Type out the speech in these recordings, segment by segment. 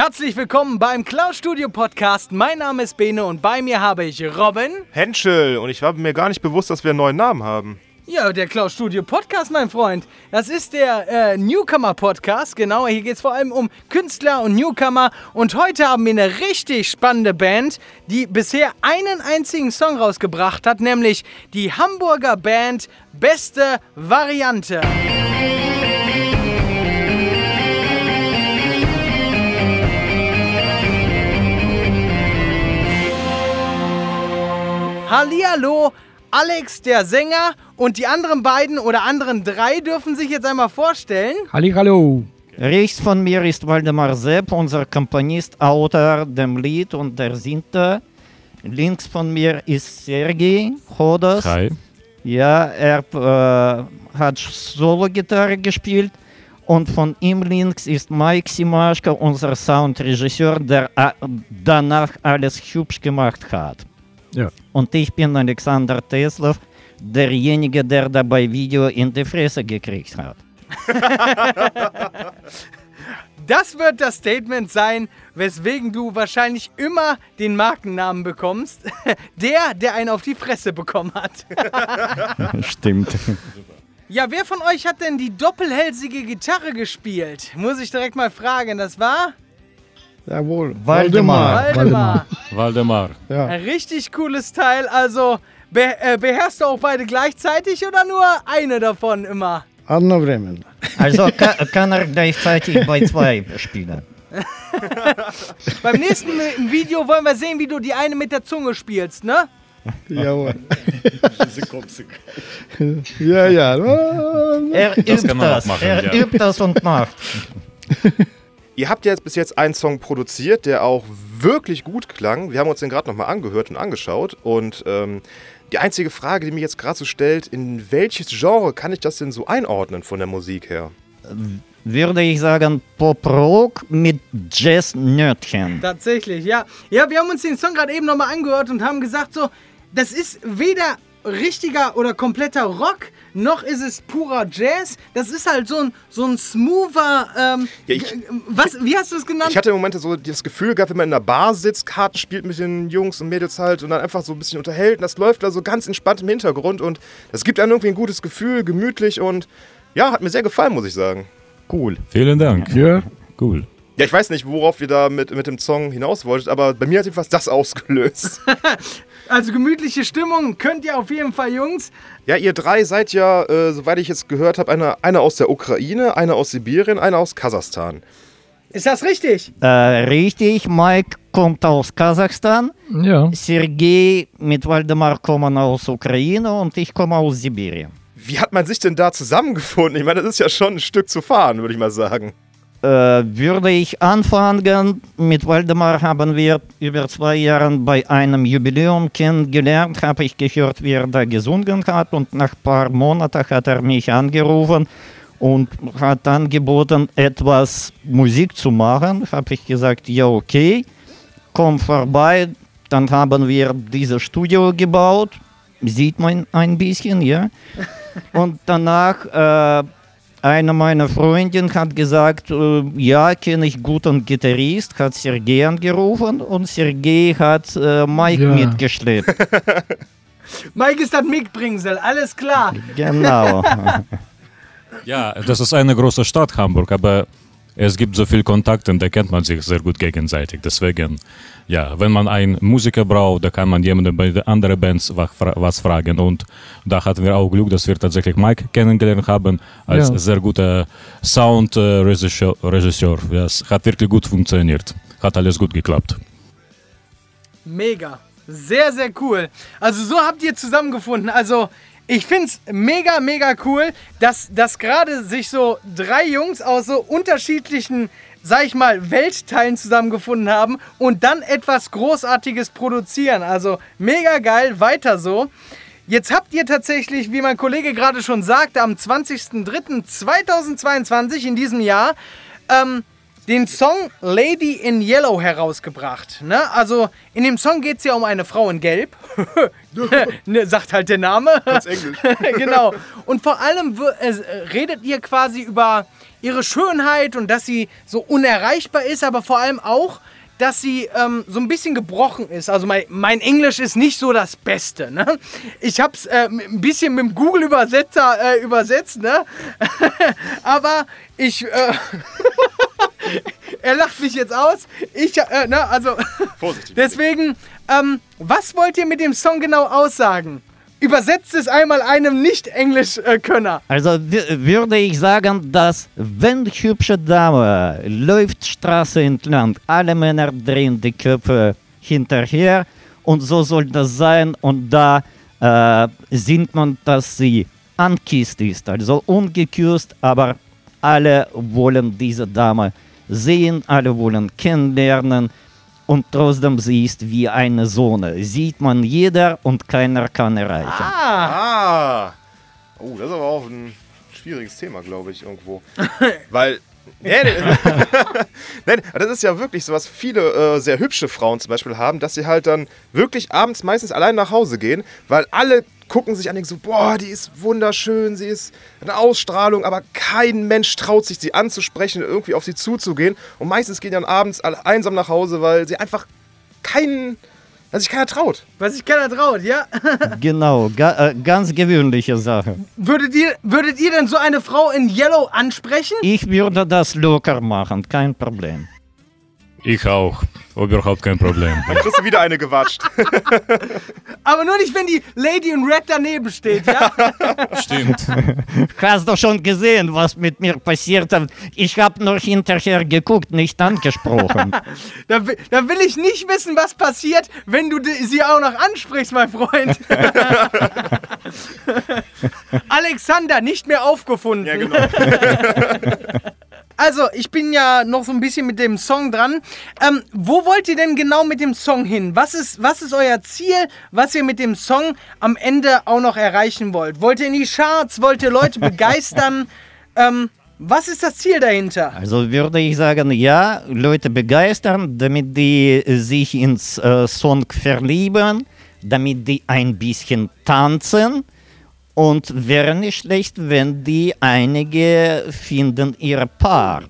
Herzlich willkommen beim Cloud Studio Podcast. Mein Name ist Bene und bei mir habe ich Robin. Henschel und ich war mir gar nicht bewusst, dass wir einen neuen Namen haben. Ja, der Cloud Studio Podcast, mein Freund. Das ist der äh, Newcomer Podcast. Genau, hier geht es vor allem um Künstler und Newcomer. Und heute haben wir eine richtig spannende Band, die bisher einen einzigen Song rausgebracht hat, nämlich die Hamburger Band Beste Variante. Hallihallo, Alex, der Sänger, und die anderen beiden oder anderen drei dürfen sich jetzt einmal vorstellen. Hallihallo. Rechts von mir ist Waldemar Sepp, unser Komponist, Autor dem Lied und der Sinte. Links von mir ist Sergei Hodos. Hi. Ja, er äh, hat Solo-Gitarre gespielt. Und von ihm links ist Mike Simaschko, unser Soundregisseur, der äh, danach alles hübsch gemacht hat. Ja. Und ich bin Alexander Teslov, derjenige, der dabei Video in die Fresse gekriegt hat. Das wird das Statement sein, weswegen du wahrscheinlich immer den Markennamen bekommst. Der, der einen auf die Fresse bekommen hat. Stimmt. Ja, wer von euch hat denn die doppelhälsige Gitarre gespielt? Muss ich direkt mal fragen. Das war Jawohl. Waldemar. Waldemar. Waldemar. Ja. Ein richtig cooles Teil. Also, be äh, beherrschst du auch beide gleichzeitig oder nur eine davon immer? Одновременно. Also ka kann er gleichzeitig bei zwei spielen. Beim nächsten Video wollen wir sehen, wie du die eine mit der Zunge spielst, ne? Jawohl. ja, ja. Er übt kann man auch das, machen, er ja. übt das und macht. Ihr habt ja jetzt bis jetzt einen Song produziert, der auch wirklich gut klang. Wir haben uns den gerade nochmal angehört und angeschaut. Und ähm, die einzige Frage, die mich jetzt gerade so stellt, in welches Genre kann ich das denn so einordnen von der Musik her? Würde ich sagen Pop-Rock mit Jazz-Nötchen. Tatsächlich, ja. Ja, wir haben uns den Song gerade eben nochmal angehört und haben gesagt, so, das ist weder richtiger oder kompletter Rock, noch ist es purer Jazz. Das ist halt so ein, so ein smoother, ähm, Ja, ich- was, wie hast du es genannt? Ich hatte im Moment so das Gefühl gehabt, wenn man in einer Bar sitzt, Karten spielt mit den Jungs und Mädels halt und dann einfach so ein bisschen unterhält und das läuft da so ganz entspannt im Hintergrund und das gibt einem irgendwie ein gutes Gefühl, gemütlich und ja, hat mir sehr gefallen, muss ich sagen. Cool. Vielen Dank. Ja. Cool. Ja, ich weiß nicht, worauf ihr da mit, mit dem Song hinaus wolltet, aber bei mir hat jedenfalls das ausgelöst. Also gemütliche Stimmung könnt ihr auf jeden Fall, Jungs. Ja, ihr drei seid ja, äh, soweit ich jetzt gehört habe, eine, eine aus der Ukraine, eine aus Sibirien, eine aus Kasachstan. Ist das richtig? Äh, richtig, Mike kommt aus Kasachstan, Ja. Sergei mit Waldemar kommen aus Ukraine und ich komme aus Sibirien. Wie hat man sich denn da zusammengefunden? Ich meine, das ist ja schon ein Stück zu fahren, würde ich mal sagen. Äh, würde ich anfangen, mit Waldemar haben wir über zwei Jahre bei einem Jubiläum kennengelernt, habe ich gehört, wie er da gesungen hat und nach ein paar Monaten hat er mich angerufen und hat angeboten, etwas Musik zu machen. Habe ich gesagt, ja okay, komm vorbei. Dann haben wir dieses Studio gebaut, sieht man ein bisschen, ja. Und danach äh, eine meiner Freundinnen hat gesagt, äh, ja, kenne ich guten Gitarrist, hat Sergei angerufen und Sergei hat äh, Mike Ja. mitgeschleppt. Mike ist das Mickbringsel, alles klar. genau. Ja, das ist eine große Stadt, Hamburg, aber es gibt so viel Kontakt und da kennt man sich sehr gut gegenseitig. Deswegen, ja, wenn man einen Musiker braucht, da kann man jemanden bei den anderen Bands was fra- was fragen. Und da hatten wir auch Glück, dass wir tatsächlich Mike kennengelernt haben als Ja. sehr guter Soundregisseur. Regisseur. Ja, es hat wirklich gut funktioniert. Hat alles gut geklappt. Mega. Sehr, sehr cool. Also so habt ihr zusammengefunden. Also ich finde es mega, mega cool, dass, dass gerade sich so drei Jungs aus so unterschiedlichen, sag ich mal, Weltteilen zusammengefunden haben und dann etwas Großartiges produzieren. Also mega geil, weiter so. Jetzt habt ihr tatsächlich, wie mein Kollege gerade schon sagte, am 20.03.2022 in diesem Jahr ähm, den Song Lady in Yellow herausgebracht. Ne? Also in dem Song geht es ja um eine Frau in Gelb. ne, sagt halt der Name. Ganz Englisch. genau. Und vor allem äh, redet ihr quasi über ihre Schönheit und dass sie so unerreichbar ist, aber vor allem auch, dass sie ähm, so ein bisschen gebrochen ist. Also mein, mein Englisch ist nicht so das Beste. Ne? Ich habe es äh, ein bisschen mit dem Google-Übersetzer äh, übersetzt, ne? aber ich... Äh, er lacht mich jetzt aus. Ich, äh, ne, also... Vorsichtig. Deswegen, ähm, was wollt ihr mit dem Song genau aussagen? Übersetzt es einmal einem Nicht-Englisch-Könner. Also würde ich sagen, dass wenn hübsche Dame läuft Straße entlang, alle Männer drehen die Köpfe hinterher und so soll das sein und da äh, sieht man, dass sie ankisst ist, also ungeküsst, aber alle wollen diese Dame sehen, alle wollen kennenlernen und trotzdem sie ist wie eine Sonne. Sieht man jeder und keiner kann erreichen. Ah. Oh, das ist aber auch ein schwieriges Thema, glaube ich, irgendwo. Weil. Nein, das ist ja wirklich so, was viele äh, sehr hübsche Frauen zum Beispiel haben, dass sie halt dann wirklich abends meistens allein nach Hause gehen, weil alle gucken sich an und denken so, boah, die ist wunderschön, sie ist eine Ausstrahlung, aber kein Mensch traut sich, sie anzusprechen, irgendwie auf sie zuzugehen. Und meistens gehen dann abends einsam nach Hause, weil sie einfach keinen, dass sich keiner traut. Was sich keiner traut, ja? Genau, ga, äh, ganz gewöhnliche Sache. Würdet ihr, würdet ihr denn so eine Frau in Yellow ansprechen? Ich würde das locker machen, kein Problem. Ich auch. Überhaupt kein Problem. Dann kriegst du wieder eine gewatscht. Aber nur nicht, wenn die Lady in Red daneben steht, ja? Stimmt. Hast du schon gesehen, was mit mir passiert hat? Ich habe nur hinterher geguckt, nicht angesprochen. Da, da will ich nicht wissen, was passiert, wenn du sie auch noch ansprichst, mein Freund. Alexander, nicht mehr aufgefunden. ja, genau. Also, ich bin ja noch so ein bisschen mit dem Song dran. Ähm, wo wollt ihr denn genau mit dem Song hin? Was ist, was ist euer Ziel, was ihr mit dem Song am Ende auch noch erreichen wollt? Wollt ihr in die Charts? Wollt ihr Leute begeistern? ähm, was ist das Ziel dahinter? Also würde ich sagen, ja, Leute begeistern, damit die äh, sich ins äh, Song verlieben, damit die ein bisschen tanzen. Und wäre nicht schlecht, wenn die einige finden ihr Paar.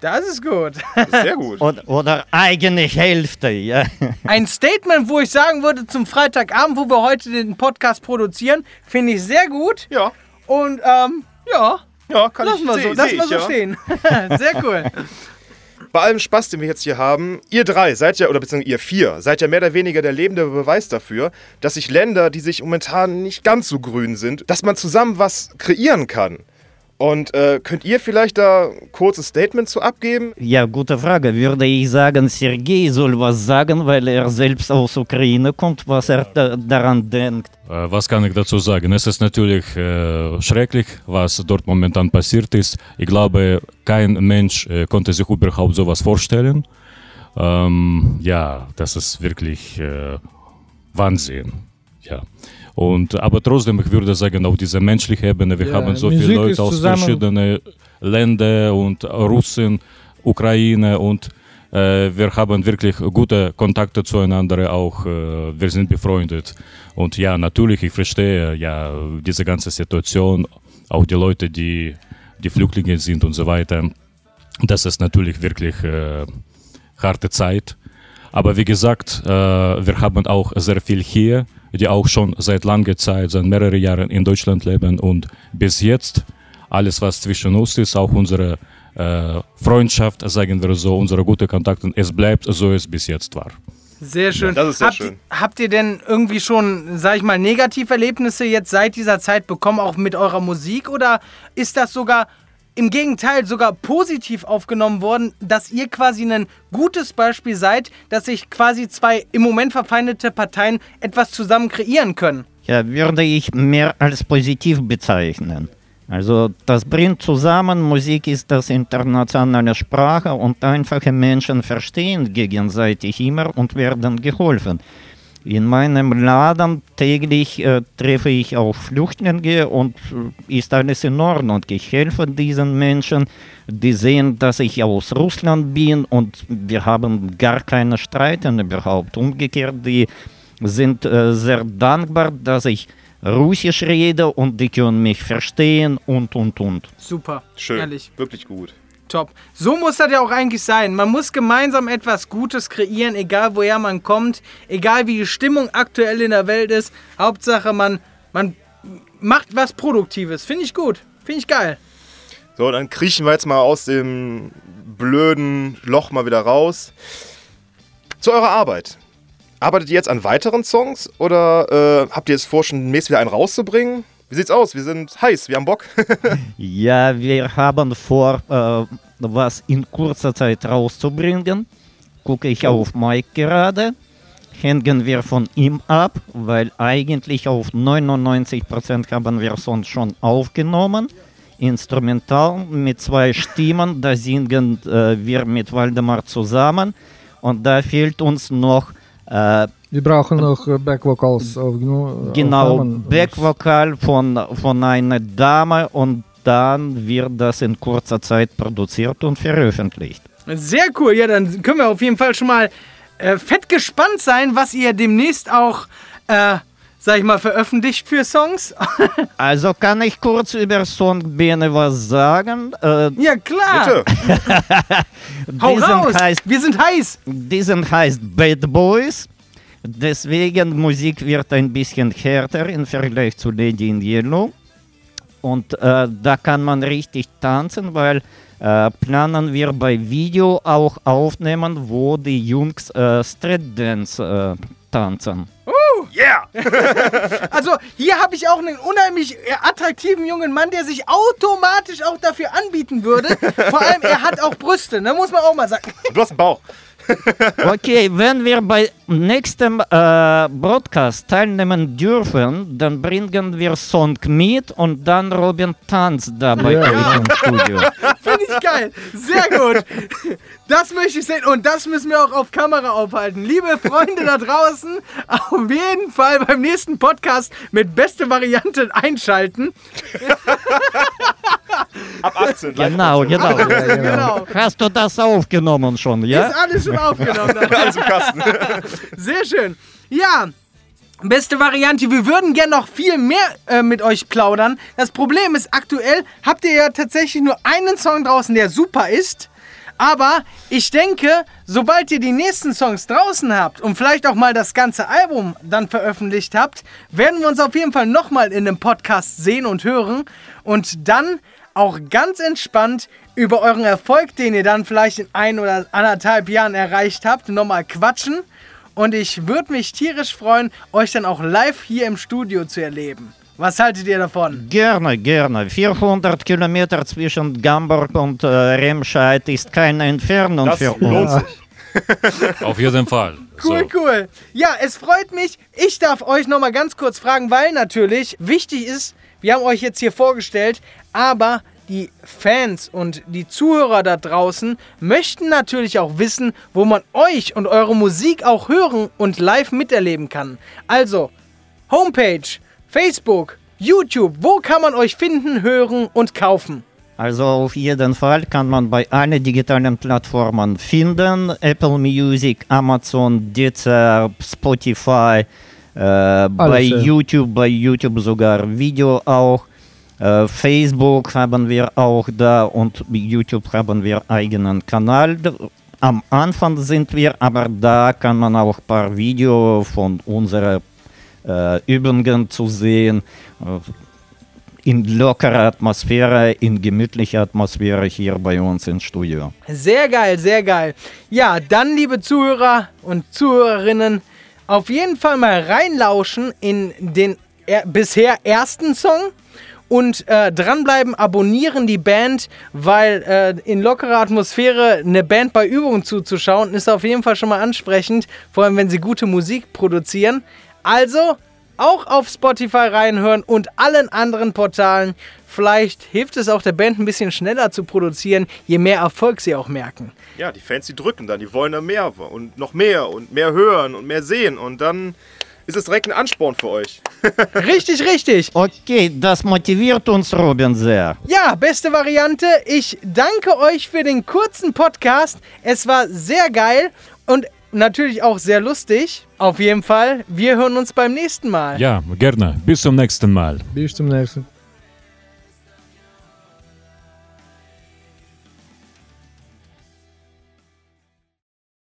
Das ist gut. Sehr gut. Oder, oder eigene Hälfte, ja. Ein Statement, wo ich sagen würde, zum Freitagabend, wo wir heute den Podcast produzieren, finde ich sehr gut. Ja, Und ähm, ja, ja, kann lassen ich wir seh- so, lassen seh wir ich, so ja. stehen. sehr cool. Bei allem Spaß, den wir jetzt hier haben, ihr drei seid ja, oder beziehungsweise ihr vier, seid ja mehr oder weniger der lebende Beweis dafür, dass sich Länder, die sich momentan nicht ganz so grün sind, dass man zusammen was kreieren kann. Und äh, könnt ihr vielleicht da ein kurzes Statement zu abgeben? Ja, gute Frage. Würde ich sagen, Sergei soll was sagen, weil er selbst aus Ukraine kommt, was er da, daran denkt. Äh, Was kann ich dazu sagen? Es ist natürlich äh, schrecklich, was dort momentan passiert ist. Ich glaube, kein Mensch äh, konnte sich überhaupt sowas vorstellen. Ähm, ja, das ist wirklich äh, Wahnsinn. Ja. Und, aber trotzdem, ich würde sagen, auf dieser menschlichen Ebene, wir Ja, haben so Musik viele Leute aus verschiedenen Ländern und Russen, Ukraine und äh, wir haben wirklich gute Kontakte zueinander, auch äh, wir sind befreundet. Und ja, natürlich, ich verstehe ja diese ganze Situation, auch die Leute, die, die Flüchtlinge sind und so weiter. Das ist natürlich wirklich äh, harte Zeit. Aber wie gesagt, äh, wir haben auch sehr viel hier, die auch schon seit langer Zeit, seit mehreren Jahren in Deutschland leben und bis jetzt alles, was zwischen uns ist, auch unsere äh, Freundschaft, sagen wir so, unsere gute Kontakte, es bleibt so, es bis jetzt war. Sehr schön. das ist sehr habt, schön. Habt ihr denn irgendwie schon, sag ich mal, Negativerlebnisse jetzt seit dieser Zeit bekommen, auch mit eurer Musik? Oder ist das sogar im Gegenteil sogar positiv aufgenommen worden, dass ihr quasi ein gutes Beispiel seid, dass sich quasi zwei im Moment verfeindete Parteien etwas zusammen kreieren können? Ja, würde ich mehr als positiv bezeichnen. Also das bringt zusammen, Musik ist das internationale Sprache und einfache Menschen verstehen gegenseitig immer und werden geholfen. In meinem Laden täglich äh, treffe ich auch Flüchtlinge und äh, ist alles in Ordnung. Ich helfe diesen Menschen, die sehen, dass ich aus Russland bin und wir haben gar keine Streiten überhaupt. Umgekehrt, die sind äh, sehr dankbar, dass ich Russisch rede und die können mich verstehen und und und. Super. Schön. Ehrlich. Wirklich gut. Top. So muss das ja auch eigentlich sein. Man muss gemeinsam etwas Gutes kreieren, egal woher man kommt, egal wie die Stimmung aktuell in der Welt ist. Hauptsache, man, man macht was Produktives. Finde ich gut. Finde ich geil. So, dann kriechen wir jetzt mal aus dem blöden Loch mal wieder raus. Zu eurer Arbeit. Arbeitet ihr jetzt an weiteren Songs oder äh, habt ihr jetzt vor, schon demnächst wieder einen rauszubringen? Wie sieht's aus? Wir sind heiß, wir haben Bock. Ja, wir haben vor, äh, was in kurzer Zeit rauszubringen. Gucke ich auf Mike gerade. Hängen wir von ihm ab, weil eigentlich auf 99% haben wir Songs schon aufgenommen. Instrumental mit zwei Stimmen, da singen äh, wir mit Waldemar zusammen. Und da fehlt uns noch äh, Wir brauchen noch äh, Backvocals. Genau. Backvokal von, von einer Dame und dann wird das in kurzer Zeit produziert und veröffentlicht. Sehr cool. Ja, dann können wir auf jeden Fall schon mal äh, fett gespannt sein, was ihr demnächst auch, äh, sag ich mal, veröffentlicht für Songs. Also kann ich kurz über Songbene was sagen. Äh, ja, klar. Bitte. Hau diesen, raus. heißt, Wir sind heiß. diesen heißt Bad Boys. Deswegen Musik wird ein bisschen härter im Vergleich zu Lady in Yellow. Und äh, da kann man richtig tanzen, weil äh, planen wir bei Video auch aufnehmen, wo die Jungs äh, Street Dance äh, tanzen. Yeah! Also hier habe ich auch einen unheimlich äh, attraktiven jungen Mann, der sich automatisch auch dafür anbieten würde. Vor allem, er hat auch Brüste, ne? muss man auch mal sagen. Du hast einen Bauch. Okay, wenn wir bei nächstem äh, Broadcast teilnehmen dürfen, dann bringen wir Song mit und dann Robin tanzt da bei Ja. im Studio. Finde ich geil. Sehr gut. Das möchte ich sehen und das müssen wir auch auf Kamera aufhalten. Liebe Freunde da draußen, auf jeden Fall beim nächsten Podcast mit beste Variante einschalten. Ab 18. live. Genau, genau. Genau. Hast du das aufgenommen schon, ja? Ist alles schon aufgenommen. Alles im Kasten. Sehr schön. Ja, beste Variante. Wir würden gern noch viel mehr äh, mit euch plaudern. Das Problem ist, aktuell habt ihr ja tatsächlich nur einen Song draußen, der super ist. Aber ich denke, sobald ihr die nächsten Songs draußen habt und vielleicht auch mal das ganze Album dann veröffentlicht habt, werden wir uns auf jeden Fall nochmal in einem Podcast sehen und hören und dann auch ganz entspannt über euren Erfolg, den ihr dann vielleicht in ein oder anderthalb Jahren erreicht habt, nochmal quatschen. Und ich würde mich tierisch freuen, euch dann auch live hier im Studio zu erleben. Was haltet ihr davon? Gerne, gerne. 400 Kilometer zwischen Gamburg und äh, Remscheid ist keine Entfernung Das für lohnt uns. sich. Auf jeden Fall. Cool, so. cool. Ja, es freut mich. Ich darf euch nochmal ganz kurz fragen, weil natürlich wichtig ist, wir haben euch jetzt hier vorgestellt, aber die Fans und die Zuhörer da draußen möchten natürlich auch wissen, wo man euch und eure Musik auch hören und live miterleben kann. Also, Homepage, Facebook, YouTube, wo kann man euch finden, hören und kaufen? Also auf jeden Fall kann man bei allen digitalen Plattformen finden. Apple Music, Amazon, Deezer, Spotify, äh, bei ja. YouTube, bei YouTube sogar Video auch. Äh, Facebook haben wir auch da und bei YouTube haben wir eigenen Kanal. Am Anfang sind wir, aber da kann man auch ein paar Videos von unseren äh, Übungen zu sehen. Äh, in lockerer Atmosphäre, in gemütlicher Atmosphäre hier bei uns im Studio. Sehr geil, sehr geil. Ja, dann, liebe Zuhörer und Zuhörerinnen, auf jeden Fall mal reinlauschen in den er bisher ersten Song und äh, dranbleiben, abonnieren die Band, weil äh, in lockerer Atmosphäre eine Band bei Übungen zuzuschauen, ist auf jeden Fall schon mal ansprechend, vor allem wenn sie gute Musik produzieren. Also auch auf Spotify reinhören und allen anderen Portalen. Vielleicht hilft es auch der Band ein bisschen schneller zu produzieren, je mehr Erfolg sie auch merken. Ja, die Fans, die drücken dann, die wollen dann mehr und noch mehr und mehr hören und mehr sehen und dann ist es direkt ein Ansporn für euch. Richtig, richtig. Okay, das motiviert uns, Robin, sehr. Ja, beste Variante. Ich danke euch für den kurzen Podcast. Es war sehr geil und natürlich auch sehr lustig. Auf jeden Fall, wir hören uns beim nächsten Mal. Ja, gerne. Bis zum nächsten Mal. Bis zum nächsten.